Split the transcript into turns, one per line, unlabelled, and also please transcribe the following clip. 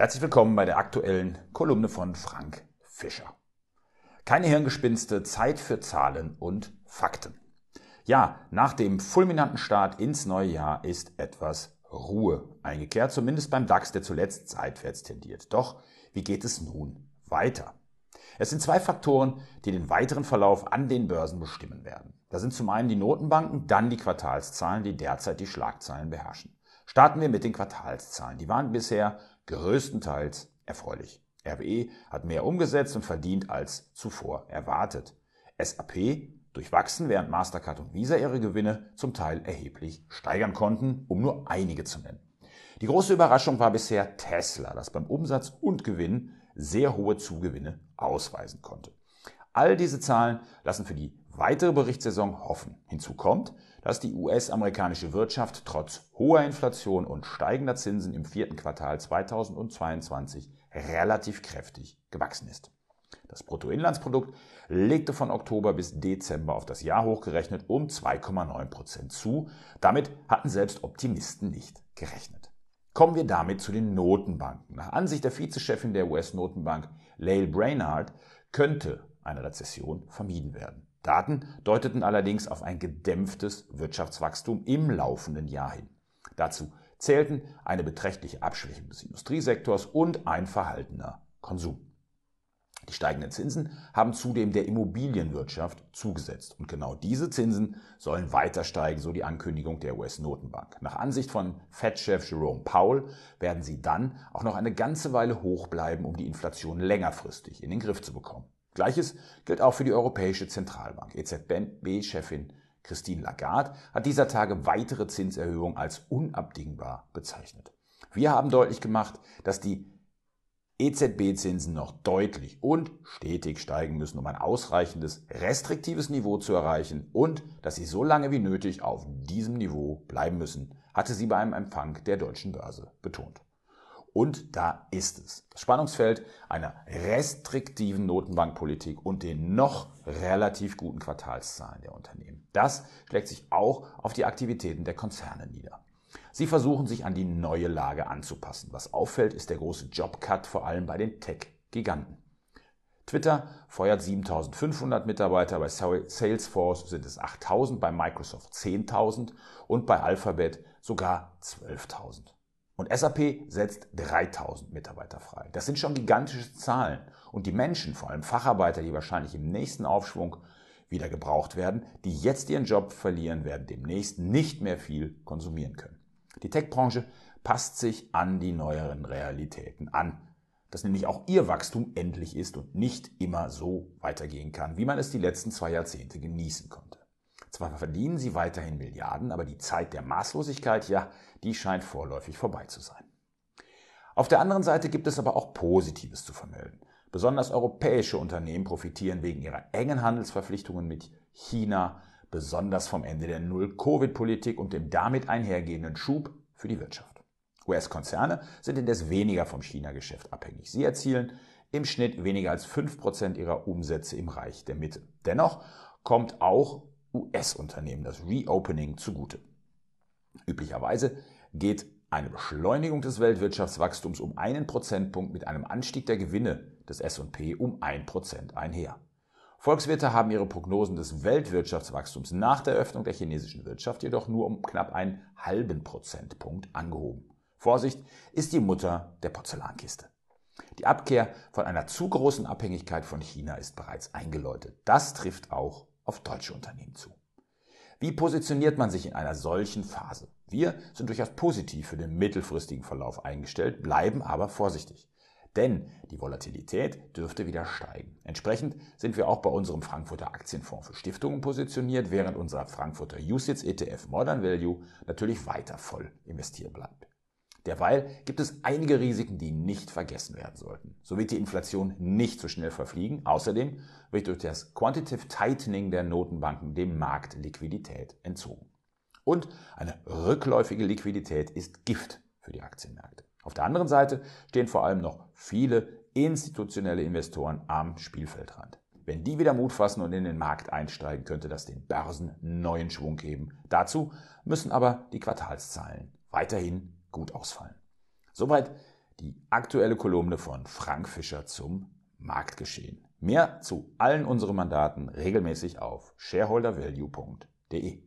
Herzlich willkommen bei der aktuellen Kolumne von Frank Fischer. Keine Hirngespinste, Zeit für Zahlen und Fakten. Ja, nach dem fulminanten Start ins neue Jahr ist etwas Ruhe eingekehrt, zumindest beim DAX, der zuletzt seitwärts tendiert. Doch wie geht es nun weiter? Es sind zwei Faktoren, die den weiteren Verlauf an den Börsen bestimmen werden. Da sind zum einen die Notenbanken, dann die Quartalszahlen, die derzeit die Schlagzeilen beherrschen. Starten wir mit den Quartalszahlen. Die waren bisher größtenteils erfreulich. RWE hat mehr umgesetzt und verdient als zuvor erwartet. SAP durchwachsen, während Mastercard und Visa ihre Gewinne zum Teil erheblich steigern konnten, um nur einige zu nennen. Die große Überraschung war bisher Tesla, das beim Umsatz und Gewinn sehr hohe Zugewinne ausweisen konnte. All diese Zahlen lassen für die weitere Berichtssaison hoffen. Hinzu kommt, dass die US-amerikanische Wirtschaft trotz hoher Inflation und steigender Zinsen im vierten Quartal 2022 relativ kräftig gewachsen ist. Das Bruttoinlandsprodukt legte von Oktober bis Dezember auf das Jahr hochgerechnet um 2,9 Prozent zu. Damit hatten selbst Optimisten nicht gerechnet. Kommen wir damit zu den Notenbanken. Nach Ansicht der Vizechefin der US-Notenbank, Lael Brainard, könnte eine Rezession vermieden werden. Daten deuteten allerdings auf ein gedämpftes Wirtschaftswachstum im laufenden Jahr hin. Dazu zählten eine beträchtliche Abschwächung des Industriesektors und ein verhaltener Konsum. Die steigenden Zinsen haben zudem der Immobilienwirtschaft zugesetzt. Und genau diese Zinsen sollen weiter steigen, so die Ankündigung der US-Notenbank. Nach Ansicht von Fed-Chef Jerome Powell werden sie dann auch noch eine ganze Weile hoch bleiben, um die Inflation längerfristig in den Griff zu bekommen. Gleiches gilt auch für die Europäische Zentralbank. EZB-Chefin Christine Lagarde hat dieser Tage weitere Zinserhöhungen als unabdingbar bezeichnet. Wir haben deutlich gemacht, dass die EZB-Zinsen noch deutlich und stetig steigen müssen, um ein ausreichendes, restriktives Niveau zu erreichen und dass sie so lange wie nötig auf diesem Niveau bleiben müssen, hatte sie bei einem Empfang der deutschen Börse betont. Und da ist es. Das Spannungsfeld einer restriktiven Notenbankpolitik und den noch relativ guten Quartalszahlen der Unternehmen. Das schlägt sich auch auf die Aktivitäten der Konzerne nieder. Sie versuchen sich an die neue Lage anzupassen. Was auffällt, ist der große Jobcut vor allem bei den Tech-Giganten. Twitter feuert 7500 Mitarbeiter, bei Salesforce sind es 8000, bei Microsoft 10.000 und bei Alphabet sogar 12.000. Und SAP setzt 3000 Mitarbeiter frei. Das sind schon gigantische Zahlen. Und die Menschen, vor allem Facharbeiter, die wahrscheinlich im nächsten Aufschwung wieder gebraucht werden, die jetzt ihren Job verlieren, werden demnächst nicht mehr viel konsumieren können. Die Tech-Branche passt sich an die neueren Realitäten an. Dass nämlich auch ihr Wachstum endlich ist und nicht immer so weitergehen kann, wie man es die letzten zwei Jahrzehnte genießen konnte. Zwar verdienen sie weiterhin Milliarden, aber die Zeit der Maßlosigkeit, ja, die scheint vorläufig vorbei zu sein. Auf der anderen Seite gibt es aber auch Positives zu vermelden. Besonders europäische Unternehmen profitieren wegen ihrer engen Handelsverpflichtungen mit China besonders vom Ende der Null-Covid-Politik und dem damit einhergehenden Schub für die Wirtschaft. US-Konzerne sind indes weniger vom China-Geschäft abhängig. Sie erzielen im Schnitt weniger als 5% ihrer Umsätze im Reich der Mitte. Dennoch kommt auch US-Unternehmen das Reopening zugute. Üblicherweise geht eine Beschleunigung des Weltwirtschaftswachstums um einen Prozentpunkt mit einem Anstieg der Gewinne des S&P um ein Prozent einher. Volkswirte haben ihre Prognosen des Weltwirtschaftswachstums nach der Öffnung der chinesischen Wirtschaft jedoch nur um knapp einen halben Prozentpunkt angehoben. Vorsicht ist die Mutter der Porzellankiste. Die Abkehr von einer zu großen Abhängigkeit von China ist bereits eingeläutet. Das trifft auch auf deutsche Unternehmen zu. Wie positioniert man sich in einer solchen Phase? Wir sind durchaus positiv für den mittelfristigen Verlauf eingestellt, bleiben aber vorsichtig. Denn die Volatilität dürfte wieder steigen. Entsprechend sind wir auch bei unserem Frankfurter Aktienfonds für Stiftungen positioniert, während unser Frankfurter USITS ETF Modern Value natürlich weiter voll investiert bleibt. Derweil gibt es einige Risiken, die nicht vergessen werden sollten. So wird die Inflation nicht so schnell verfliegen. Außerdem wird durch das Quantitative Tightening der Notenbanken dem Markt Liquidität entzogen. Und eine rückläufige Liquidität ist Gift für die Aktienmärkte. Auf der anderen Seite stehen vor allem noch viele institutionelle Investoren am Spielfeldrand. Wenn die wieder Mut fassen und in den Markt einsteigen, könnte das den Börsen neuen Schwung geben. Dazu müssen aber die Quartalszahlen weiterhin gut ausfallen. Soweit Die aktuelle Kolumne von Frank Fischer zum Marktgeschehen. Mehr zu allen unseren Mandaten regelmäßig auf shareholdervalue.de.